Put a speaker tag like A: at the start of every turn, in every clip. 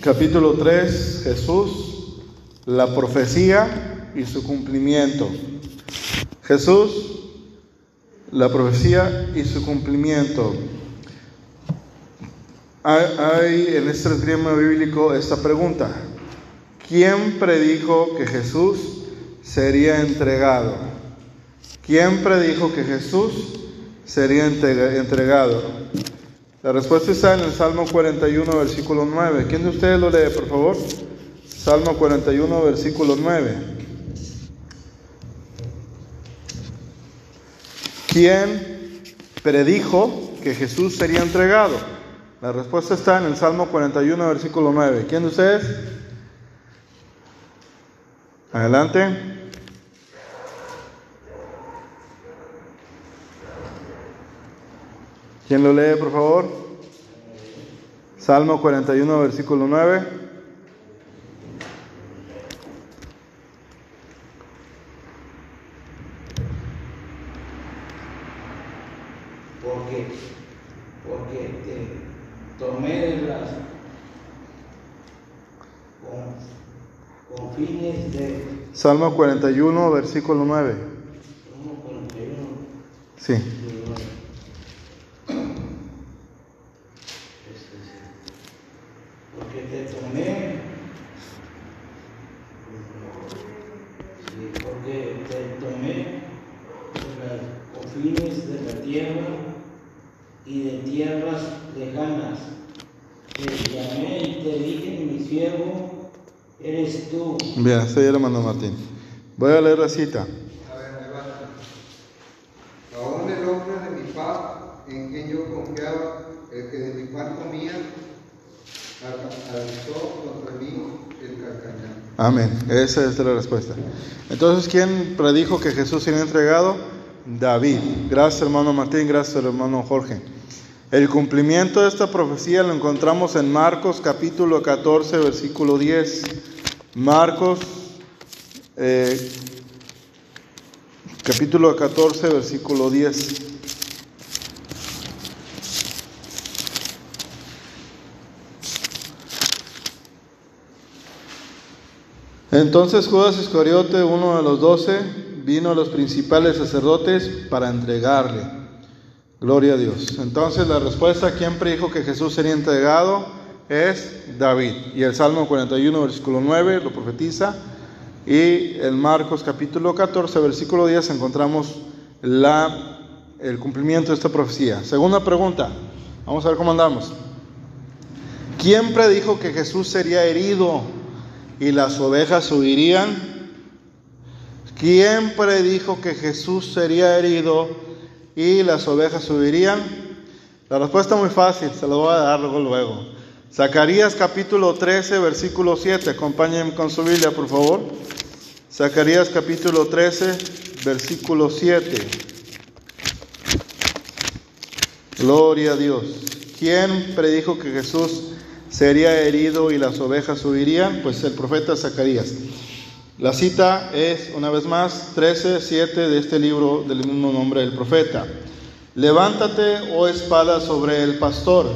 A: capítulo 3, Jesús, la profecía y su cumplimiento. Jesús, la profecía y su cumplimiento. Hay, en este esgrima bíblico esta pregunta. ¿Quién predijo que Jesús sería entregado? ¿Quién predijo que Jesús sería entregado? La respuesta está en el Salmo 41, versículo 9. ¿Quién de ustedes lo lee, por favor? Salmo 41, versículo 9. ¿Quién predijo que Jesús sería entregado? La respuesta está en el Salmo 41, versículo 9. ¿Quién de ustedes? Adelante. ¿Quién lo lee, por favor? Salmo 41, versículo 9.
B: Porque, porque te tomé de las con, con fines de...
A: Salmo 41, versículo 9.
B: Salmo 41.
A: Sí.
B: Porque te tomé, porque te tomé de los confines de la tierra y de tierras lejanas. Te llamé y te dije, mi siervo, eres tú.
A: Bien, soy el hermano Martín. Voy a leer la cita.
C: A ver, me va. Aún el hombre de mi paz, en quien yo confiaba, el que de mi pan comía, alzó contra mí el carcañal.
A: Amén. Esa es la respuesta. Entonces, ¿quién predijo que Jesús sería entregado? David. Gracias, hermano Martín. Gracias, hermano Jorge. El cumplimiento de esta profecía lo encontramos en Marcos capítulo 14, versículo 10. Marcos eh, capítulo 14, versículo 10. Entonces Judas Iscariote, uno de los doce, vino a los principales sacerdotes para entregarle. Gloria a Dios. Entonces la respuesta, ¿quién predijo que Jesús sería entregado? Es David. Y el Salmo 41, versículo 9 lo profetiza. Y en Marcos capítulo 14, versículo 10 encontramos la, el cumplimiento de esta profecía. Segunda pregunta. Vamos a ver cómo andamos. ¿Quién predijo que Jesús sería herido y las ovejas huirían? ¿Quién predijo que Jesús sería herido y las ovejas huirían? La respuesta es muy fácil, se lo voy a dar luego. luego. Zacarías capítulo 13, versículo 7. Acompáñenme con su Biblia, por favor. Zacarías capítulo 13, versículo 7. Gloria a Dios. ¿Quién predijo que Jesús sería herido y las ovejas huirían? Pues el profeta Zacarías. La cita es, una vez más, 13, 7 de este libro del mismo nombre del profeta. Levántate, oh espada, sobre el pastor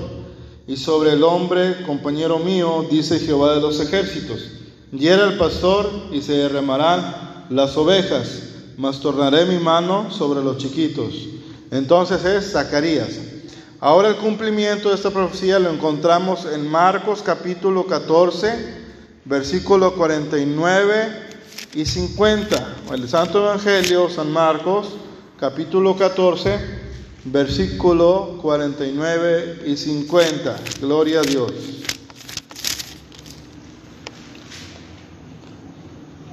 A: y sobre el hombre, compañero mío, dice Jehová de los ejércitos. Hiera el pastor y se derramarán las ovejas, mas tornaré mi mano sobre los chiquitos. Entonces es Zacarías. Ahora el cumplimiento de esta profecía lo encontramos en Marcos capítulo 14, versículo 49 y 50. El Santo Evangelio, San Marcos, capítulo 14, versículo 49 y 50. Gloria a Dios.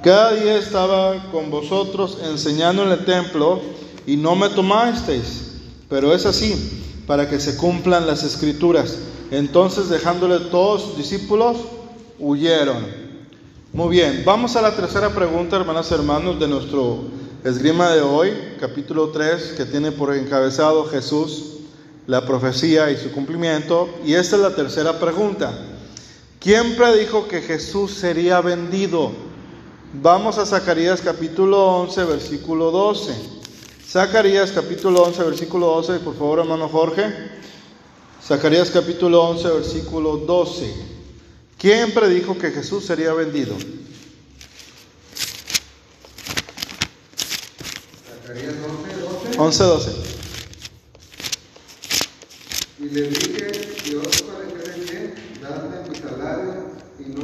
A: Cada día estaba con vosotros enseñando en el templo y no me tomasteis, pero es así, para que se cumplan las escrituras. Entonces dejándole todos sus discípulos, huyeron. Muy bien, vamos a la tercera pregunta, hermanas y hermanos, de nuestro esgrima de hoy, capítulo 3, que tiene por encabezado Jesús, la profecía y su cumplimiento. Y esta es la tercera pregunta. ¿Quién predijo que Jesús sería vendido? Vamos a Zacarías capítulo 11, versículo 12. Zacarías capítulo 11, versículo 12, por favor, hermano Jorge. Zacarías capítulo 11, versículo 12. ¿Quién predijo que Jesús sería vendido?
C: Zacarías 11, 12.
A: 11, 12.
C: Y le dije, si os pareciere bien, dadme mi salario, y no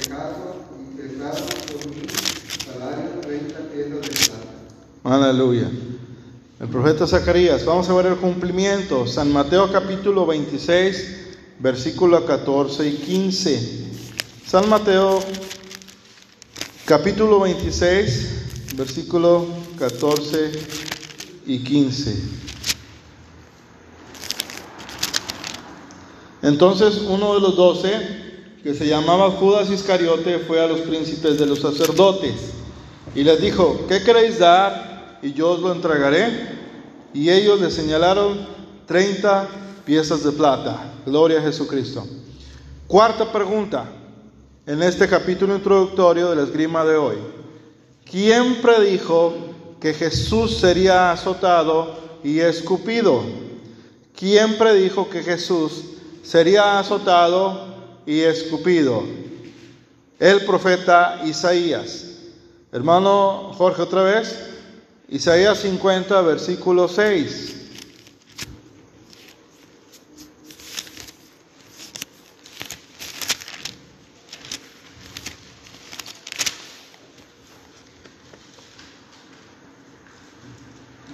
C: regazo, y pesado por mi salario 30 piezas de plata.
A: Aleluya. El profeta Zacarías, vamos a ver el cumplimiento. San Mateo capítulo 26, versículo 14 y 15. San Mateo capítulo 26, versículo 14 y 15. Entonces uno de los doce, que se llamaba Judas Iscariote, fue a los príncipes de los sacerdotes y les dijo, ¿qué queréis dar? Y yo os lo entregaré. Y ellos le señalaron 30 piezas de plata. Gloria a Jesucristo. Cuarta pregunta, en este capítulo introductorio de la esgrima de hoy. ¿Quién predijo que Jesús sería azotado y escupido? ¿Quién predijo que Jesús sería azotado y escupido? El profeta Isaías. Hermano Jorge, otra vez. Isaías 50, versículo 6.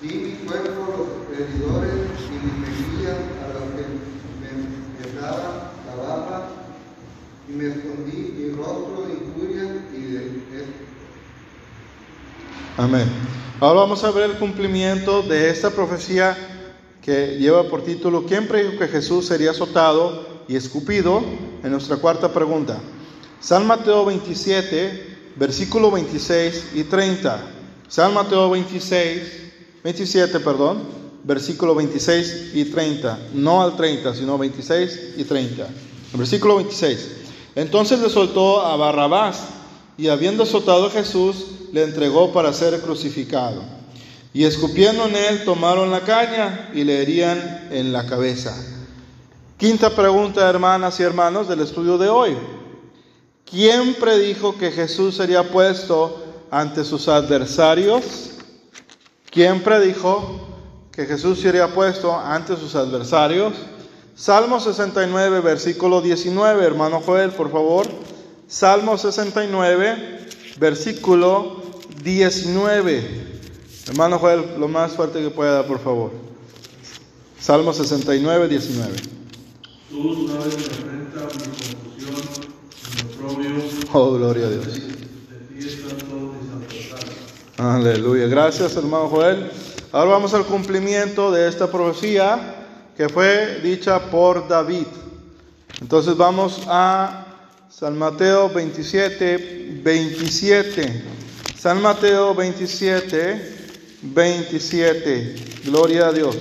C: Di mi cuerpo a los heridores y mis mejillas a los que me besaban la barba, y me escondí mi rostro de injuria y de
A: Amén. Ahora vamos a ver el cumplimiento de esta profecía que lleva por título ¿Quién predijo que Jesús sería azotado y escupido? En nuestra cuarta pregunta. San Mateo 27, versículo 26 y 30. San Mateo 26, 27, perdón, versículo 26 y 30. No al 30, sino 26 y 30. El versículo 26. Entonces le soltó a Barrabás y habiendo azotado a Jesús, le entregó para ser crucificado. Y escupiendo en él, tomaron la caña y le herían en la cabeza. Quinta pregunta, hermanas y hermanos, del estudio de hoy. ¿Quién predijo que Jesús sería puesto ante sus adversarios? ¿Quién predijo que Jesús sería puesto ante sus adversarios? Salmo 69, versículo 19, hermano Joel, por favor. Salmo 69, versículo 19. Hermano Joel, lo más fuerte que pueda, por favor. Salmo 69, 19.
D: Tú sabes mi afrenta, mi confusión, mi oprobio,
A: Oh, gloria a Dios.
D: de ti están todos mis adversarios.
A: Aleluya. Gracias, hermano Joel. Ahora vamos al cumplimiento de esta profecía que fue dicha por David. Entonces vamos a San Mateo 27, 27. San Mateo 27, 27. Gloria a Dios.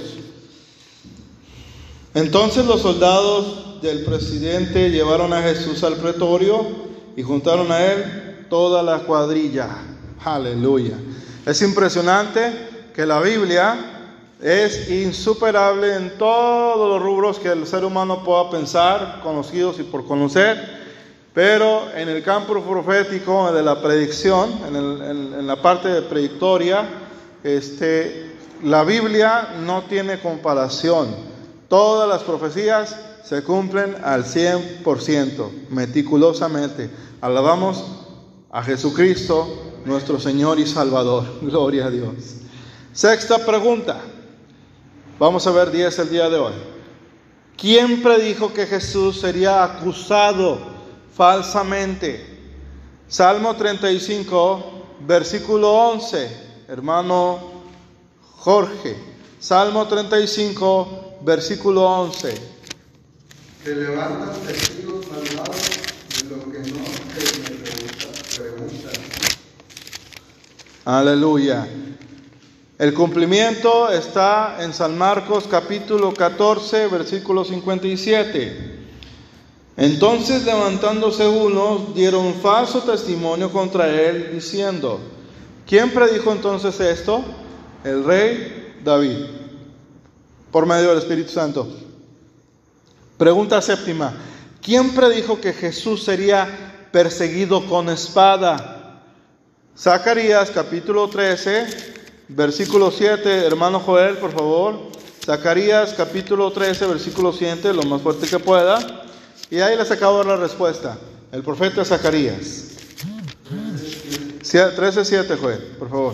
A: Entonces los soldados del presidente llevaron a Jesús al pretorio y juntaron a él toda la cuadrilla. Aleluya. Es impresionante que la Biblia es insuperable en todos los rubros que el ser humano pueda pensar, conocidos y por conocer, pero en el campo profético de la predicción, en, la parte de predictoria, este, la Biblia no tiene comparación. Todas las profecías se cumplen al 100%, meticulosamente. Alabamos a Jesucristo, nuestro Señor y Salvador. Gloria a Dios. Sexta pregunta. Vamos a ver 10 el día de hoy. ¿Quién predijo que Jesús sería acusado falsamente? Salmo 35, versículo 11. Hermano Jorge. Salmo 35, versículo 11.
C: Se levantan testigos malvados de lo que no se me pregunta- preguntan.
A: Aleluya. El cumplimiento está en San Marcos capítulo 14, versículo 57. Entonces levantándose unos, dieron falso testimonio contra él, diciendo, ¿quién predijo entonces esto? El rey David, por medio del Espíritu Santo. Pregunta séptima, ¿Quién predijo que Jesús sería perseguido con espada? Zacarías capítulo 13, versículo 7, hermano Joel, por favor. Zacarías capítulo 13, versículo 7, lo más fuerte que pueda. Y ahí les acabo la respuesta. El profeta Zacarías. 13, 7, Joel, por favor.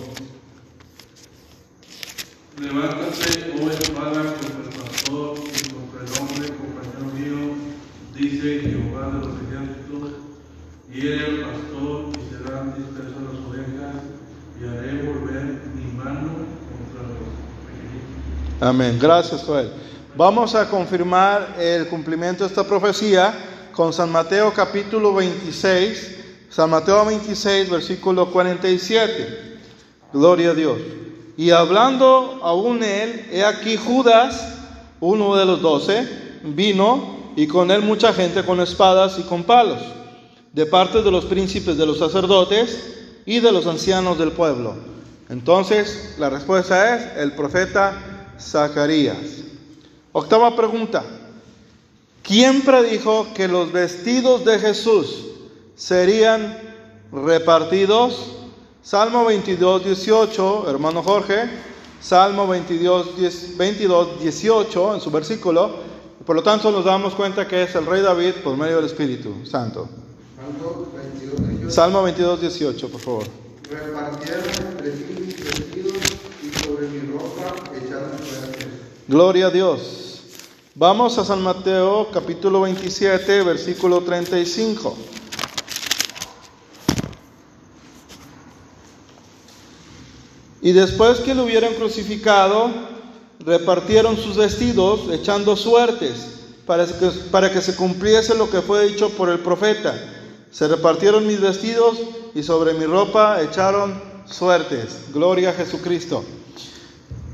D: Levántate, oh espada, contra el pastor y contra el hombre, compañero mío, dice Jehová de los ejércitos, hiere al pastor y serán dispersas las ovejas, y haré volver mi mano contra los pequeñitos.
A: Amén. Gracias, Joel. Vamos a confirmar el cumplimiento de esta profecía con San Mateo capítulo 26, San Mateo 26, versículo 47. Gloria a Dios. Y hablando aún él, he aquí Judas, uno de los doce, vino y con él mucha gente con espadas y con palos, de parte de los príncipes de los sacerdotes y de los ancianos del pueblo. Entonces, la respuesta es el profeta Zacarías. Octava pregunta. ¿Quién predijo que los vestidos de Jesús serían repartidos? Salmo 22, 18, hermano Jorge. Salmo 22, 10 22, 18 en su versículo. Por lo tanto, nos damos cuenta que es el rey David por medio del Espíritu Santo.
C: Salmo 22, 18.
A: Salmo 22, 18, por favor.
C: Repartieron entre sí mis vestidos y sobre mi ropa echaron.
A: Gloria a Dios. Vamos a San Mateo capítulo 27, versículo 35. Y después que lo hubieran crucificado, repartieron sus vestidos, echando suertes, para que, para que se cumpliese lo que fue dicho por el profeta. Se repartieron mis vestidos y sobre mi ropa echaron suertes. Gloria a Jesucristo.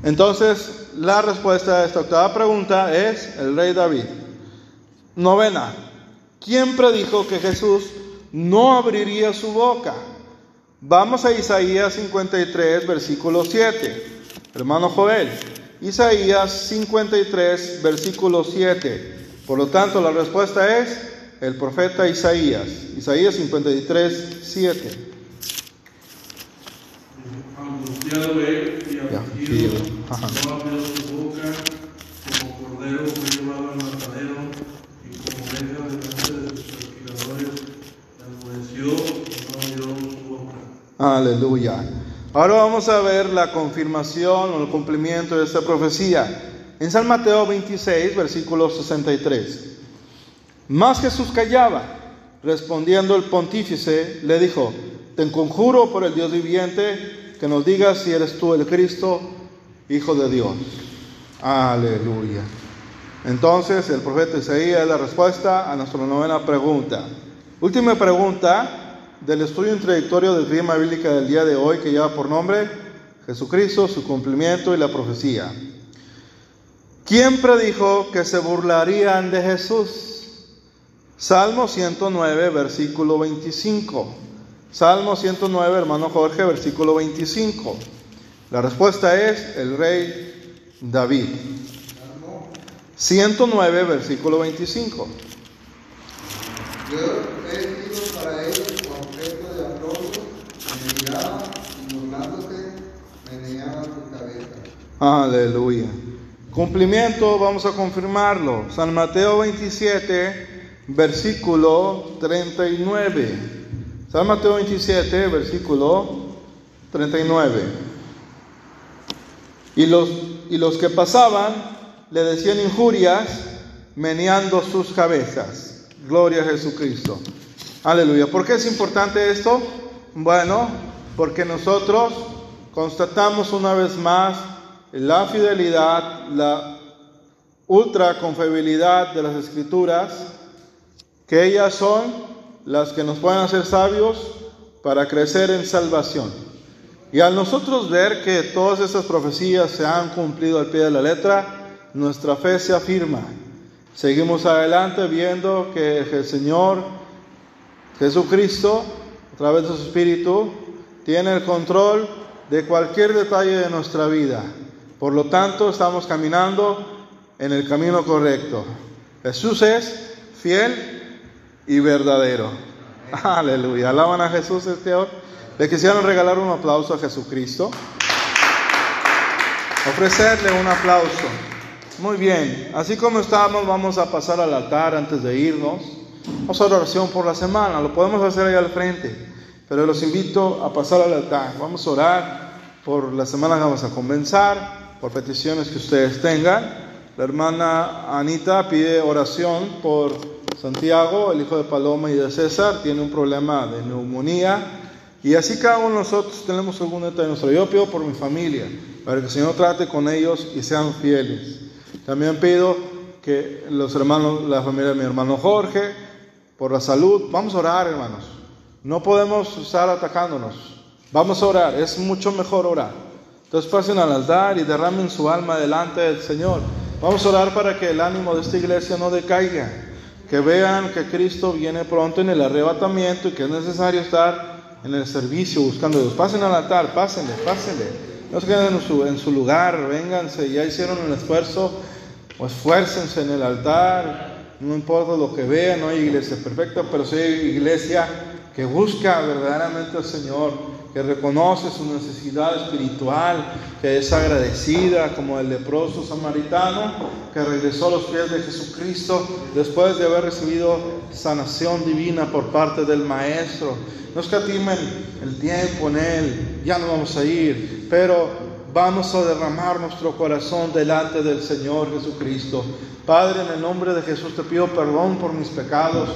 A: Entonces, la respuesta a esta octava pregunta es el rey David. Novena, ¿quién predijo que Jesús no abriría su boca? Vamos a Isaías 53, versículo 7. Hermano Joel, Isaías 53, versículo 7. Por lo tanto, la respuesta es el profeta Isaías. Isaías 53, 7.
D: Angustiado él y afligido, no abrió su boca, como cordero fue llevado al matadero, y como oveja delante de sus respiradores, enmudeció y no abrió su boca.
A: Aleluya. Ahora vamos a ver la confirmación o el cumplimiento de esta profecía. En San Mateo 26, versículo 63. Más Jesús callaba. Respondiendo el pontífice, le dijo, te conjuro por el Dios viviente que nos digas si eres tú el Cristo, Hijo de Dios. Aleluya. Entonces el profeta Isaías es la respuesta a nuestra novena pregunta. Última pregunta del estudio introductorio del clima bíblica del día de hoy que lleva por nombre Jesucristo, su cumplimiento y la profecía. ¿Quién predijo que se burlarían de Jesús? Salmo 109, versículo 25. Salmo 109, hermano Jorge, versículo 25. La respuesta es el rey David.
C: Salmo
A: 109, versículo 25.
C: Yo he sido para ellos objeto de aplauso, me miraban y burlándose, meneaban su cabeza.
A: Aleluya. Cumplimiento, vamos a confirmarlo. San Mateo 27, versículo 39. San Mateo 27, versículo 39. Y los, y los que pasaban le decían injurias, meneando sus cabezas. Gloria a Jesucristo. Aleluya. ¿Por qué es importante esto? Bueno, porque nosotros constatamos una vez más la fidelidad, la ultra confiabilidad de las escrituras, que ellas son las que nos pueden hacer sabios para crecer en salvación. Y al nosotros ver que todas esas profecías se han cumplido al pie de la letra, nuestra fe se afirma. Seguimos adelante viendo que el Señor Jesucristo, a través de su Espíritu, tiene el control de cualquier detalle de nuestra vida. Por lo tanto, estamos caminando en el camino correcto. Jesús es fiel y verdadero. Aleluya. Alaban a Jesús este hora. Le quisieron regalar un aplauso a Jesucristo. Ofrecerle un aplauso. Muy bien. Así como estamos, vamos a pasar al altar antes de irnos. Vamos a oración por la semana. Lo podemos hacer ahí al frente. Pero los invito a pasar al altar. Vamos a orar por la semana que vamos a comenzar, por peticiones que ustedes tengan. La hermana Anita pide oración por Santiago, el hijo de Paloma y de César. Tiene un problema de neumonía. Y así cada uno de nosotros tenemos algún detalle nuestro. Yo pido por mi familia, para que el Señor trate con ellos y sean fieles. También pido que los hermanos, la familia de mi hermano Jorge, por la salud, vamos a orar, hermanos. No podemos estar atacándonos. Vamos a orar, es mucho mejor orar. Entonces pasen al altar y derramen su alma delante del Señor. Vamos a orar para que el ánimo de esta iglesia no decaiga. Que vean que Cristo viene pronto en el arrebatamiento y que es necesario estar en el servicio buscando Dios. Pasen al altar, pásenle, pásenle. No se queden en su, en su lugar, vénganse, ya hicieron un esfuerzo, o esfuércense en el altar. No importa lo que vean, no hay iglesia perfecta, pero sí hay iglesia que busca verdaderamente al Señor, que reconoce su necesidad espiritual, que es agradecida como el leproso samaritano que regresó a los pies de Jesucristo después de haber recibido sanación divina por parte del Maestro. No escatimen el tiempo en Él, ya no vamos a ir, pero vamos a derramar nuestro corazón delante del Señor Jesucristo. Padre, en el nombre de Jesús te pido perdón por mis pecados.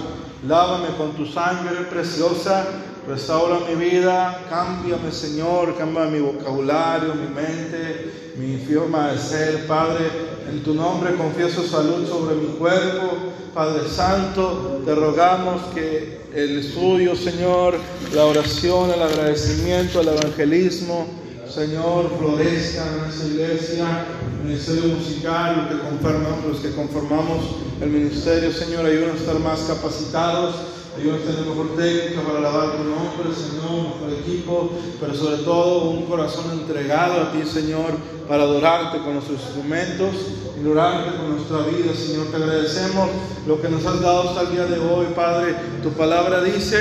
A: Lávame con tu sangre preciosa, restaura mi vida, cámbiame Señor, cambia mi vocabulario, mi mente, mi forma de ser, Padre. En tu nombre confieso salud sobre mi cuerpo, Padre Santo, te rogamos que el estudio, Señor, la oración, el agradecimiento, el evangelismo, Señor, florezca en esa iglesia, el ministerio musical, los que conformamos, los que conformamos el ministerio, Señor, ayúdanos a estar más capacitados, ayúdanos a tener mejor técnica para alabar tu nombre, Señor, mejor equipo, pero sobre todo un corazón entregado a ti, Señor, para adorarte con nuestros instrumentos, adorarte con nuestra vida, Señor. Te agradecemos lo que nos has dado hasta el día de hoy, Padre. Tu palabra dice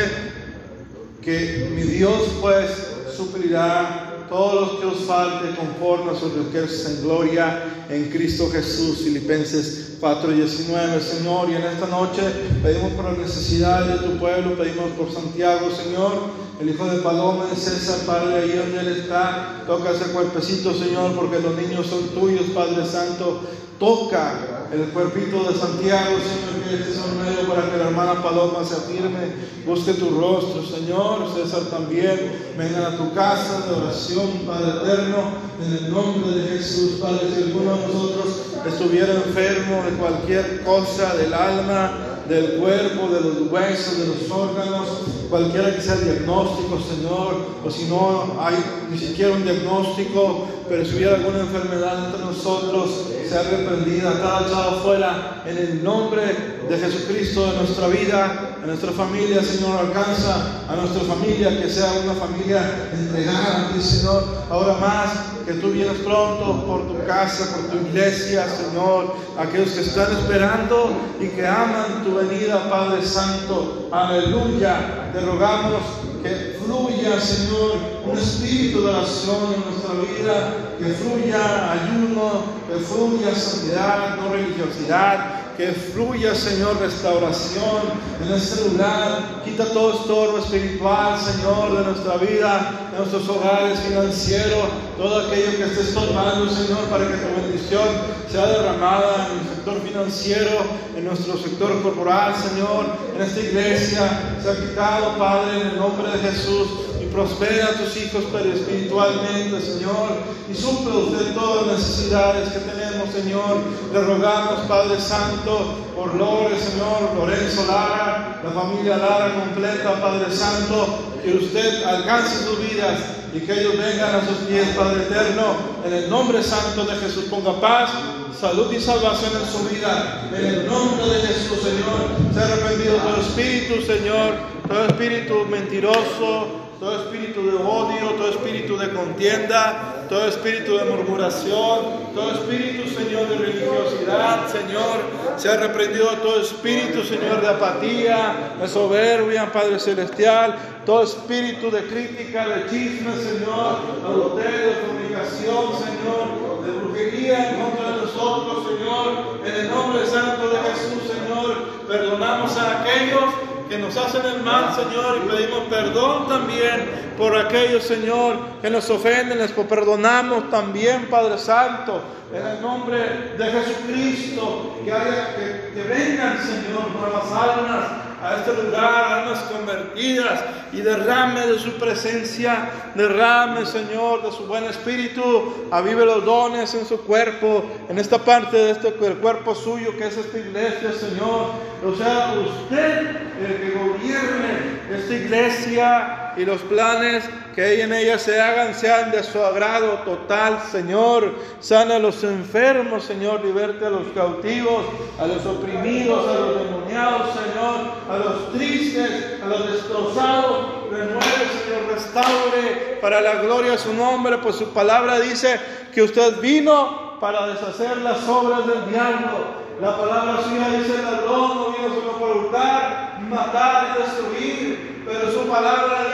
A: que mi Dios, pues, suplirá todo lo que os falte conforme a sus riquezas en gloria en Cristo Jesús. Filipenses 4:19, Señor. Y en esta noche pedimos por las necesidades de tu pueblo, pedimos por Santiago, Señor. El hijo de Paloma de César, Padre, ahí donde él está, toca ese cuerpecito, Señor, porque los niños son tuyos, Padre Santo. Toca el cuerpito de Santiago, Señor, que este es un medio para que la hermana Paloma se afirme, busque tu rostro, Señor, César también, vengan a tu casa de oración, Padre eterno, en el nombre de Jesús, Padre, si alguno de nosotros estuviera enfermo de cualquier cosa del alma, del cuerpo, de los huesos, de los órganos, cualquiera que sea el diagnóstico, Señor, o si no hay ni siquiera un diagnóstico, pero si hubiera alguna enfermedad entre nosotros, sea reprendida, está echado fuera en el nombre de Jesucristo de nuestra vida, a nuestra familia, Señor, alcanza a nuestra familia que sea una familia entregada a ti, Señor, ahora más que tú vienes pronto por tu casa, por tu iglesia, Señor, aquellos que están esperando y que aman tu venida, Padre Santo, aleluya, te rogamos que fluya, Señor, un espíritu de oración en nuestra vida, que fluya ayuno, que fluya santidad, no religiosidad, que fluya, Señor, restauración en este lugar. Quita todo estorbo espiritual, Señor, de nuestra vida, de nuestros hogares financieros, todo aquello que esté estorbando, Señor, para que tu bendición sea derramada en el sector financiero, en nuestro sector corporal, Señor, en esta iglesia. Se quitado, Padre, en el nombre de Jesús prospera a tus hijos pero espiritualmente, Señor, y suple usted todas las necesidades que tenemos, Señor. Le rogamos, Padre Santo, por Lore, Señor, Lorenzo Lara, la familia Lara completa, Padre Santo, que usted alcance sus vidas y que ellos vengan a sus pies, Padre eterno, en el nombre santo de Jesús. Ponga paz, salud y salvación en su vida. En el nombre de Jesús, Señor, se ha arrepentido todo espíritu, Señor, todo espíritu mentiroso, todo espíritu de odio, todo espíritu de contienda, todo espíritu de murmuración, todo espíritu, Señor, de religiosidad, Señor, se ha reprendido todo espíritu, Señor, de apatía, de soberbia, Padre Celestial, todo espíritu de crítica, de chisme, Señor, adulterio, de comunicación, Señor, de brujería en contra de nosotros, Señor, en el nombre santo de Jesús, Señor, perdonamos a aquellos que nos hacen el mal, Señor, y pedimos perdón también por aquellos, Señor, que nos ofenden, les perdonamos también, Padre Santo, en el nombre de Jesucristo, que, haya, que, que vengan, Señor, nuevas almas a este lugar, almas convertidas, y derrame de su presencia, derrame, Señor, de su buen espíritu, avive los dones en su cuerpo, en esta parte de este cuerpo suyo que es esta iglesia, Señor. O sea, usted el que gobierne esta iglesia y los planes que en ella se hagan sean de su agrado total, Señor. Sana a los enfermos, Señor. Liberte a los cautivos, a los oprimidos, a los demoniados, Señor. A los tristes, a los destrozados. Renueve, Señor. Restaure para la gloria de su nombre. Pues su palabra dice que usted vino para deshacer las obras del diablo. La palabra suya dice, el ladrón no vino solo para hurtar, matar y destruir. Pero su palabra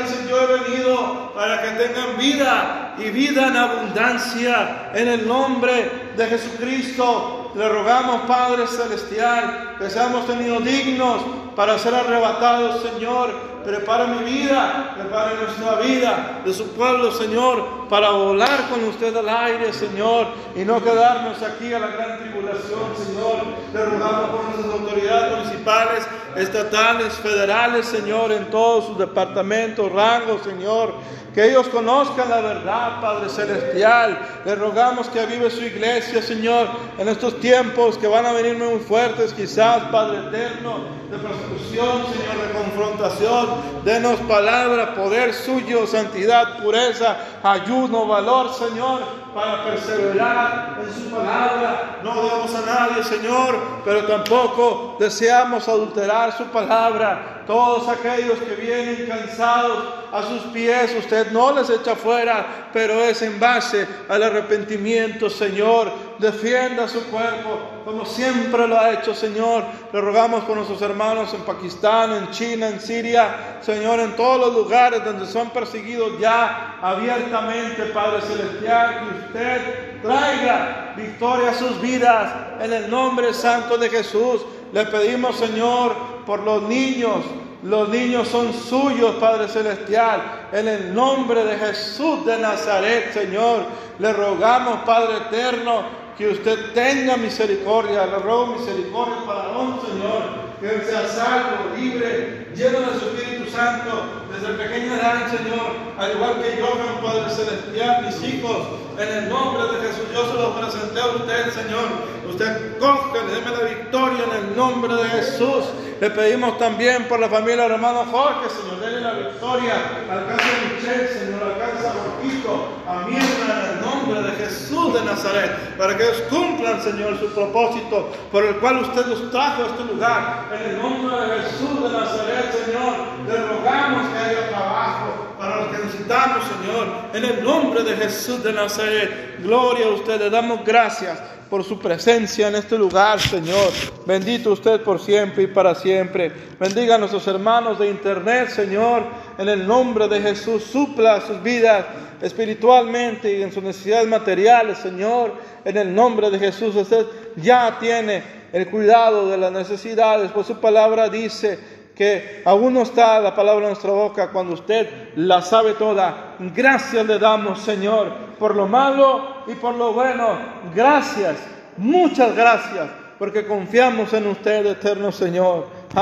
A: para que tengan vida y vida en abundancia. En el nombre de Jesucristo le rogamos, Padre Celestial, que seamos tenidos dignos para ser arrebatados, Señor. Prepara mi vida, prepara nuestra vida de su pueblo, Señor, para volar con usted al aire, Señor, y no quedarnos aquí a la gran tribulación, Señor. Le rogamos por nuestras autoridades municipales, estatales, federales, Señor, en todos sus departamentos, rangos, Señor. Que ellos conozcan la verdad, Padre Celestial. Le rogamos que avive su iglesia, Señor, en estos tiempos que van a venir muy fuertes, quizás, Padre eterno, de persecución, Señor, de confrontación. Denos palabra, poder suyo, santidad, pureza, ayuno, valor, Señor, para perseverar en su palabra. No odiamos a nadie, Señor, pero tampoco deseamos adulterar su palabra. Todos aquellos que vienen cansados a sus pies, usted no les echa fuera, pero es en base al arrepentimiento, Señor. Defienda su cuerpo como siempre lo ha hecho, Señor. Le rogamos por nuestros hermanos en Pakistán, en China, en Siria, Señor, en todos los lugares donde son perseguidos ya abiertamente, Padre Celestial, que usted traiga victoria a sus vidas en el nombre santo de Jesús. Le pedimos, Señor, por los niños. Los niños son suyos, Padre Celestial. En el nombre de Jesús de Nazaret, Señor, le rogamos, Padre Eterno, que usted tenga misericordia. Le ruego misericordia para don Señor. Que sea salvo, libre, lleno de su Espíritu Santo, desde pequeña edad, Señor. Al igual que yo, Padre Celestial, mis hijos, en el nombre de Jesús, yo se los presenté a usted, Señor. Usted cógele, déme la victoria en el nombre de Jesús. Le pedimos también por la familia del hermano Jorge, Señor, déle la victoria. Alcanza a Señor, alcanza a Jorquito, a Mirna, en el nombre de Jesús de Nazaret, para que ellos cumplan, Señor, su propósito por el cual usted los trajo a este lugar. En el nombre de Jesús de Nazaret, Señor, le rogamos que haya trabajo para los que necesitamos, Señor. En el nombre de Jesús de Nazaret, gloria a usted, le damos gracias por su presencia en este lugar, Señor. Bendito usted por siempre y para siempre. Bendiga a nuestros hermanos de internet, Señor. En el nombre de Jesús, supla sus vidas espiritualmente y en sus necesidades materiales, Señor. En el nombre de Jesús, usted ya tiene el cuidado de las necesidades, pues su palabra dice que aún no está la palabra en nuestra boca cuando usted la sabe toda. Gracias le damos, Señor, por lo malo y por lo bueno. Gracias, muchas gracias, porque confiamos en usted, eterno Señor.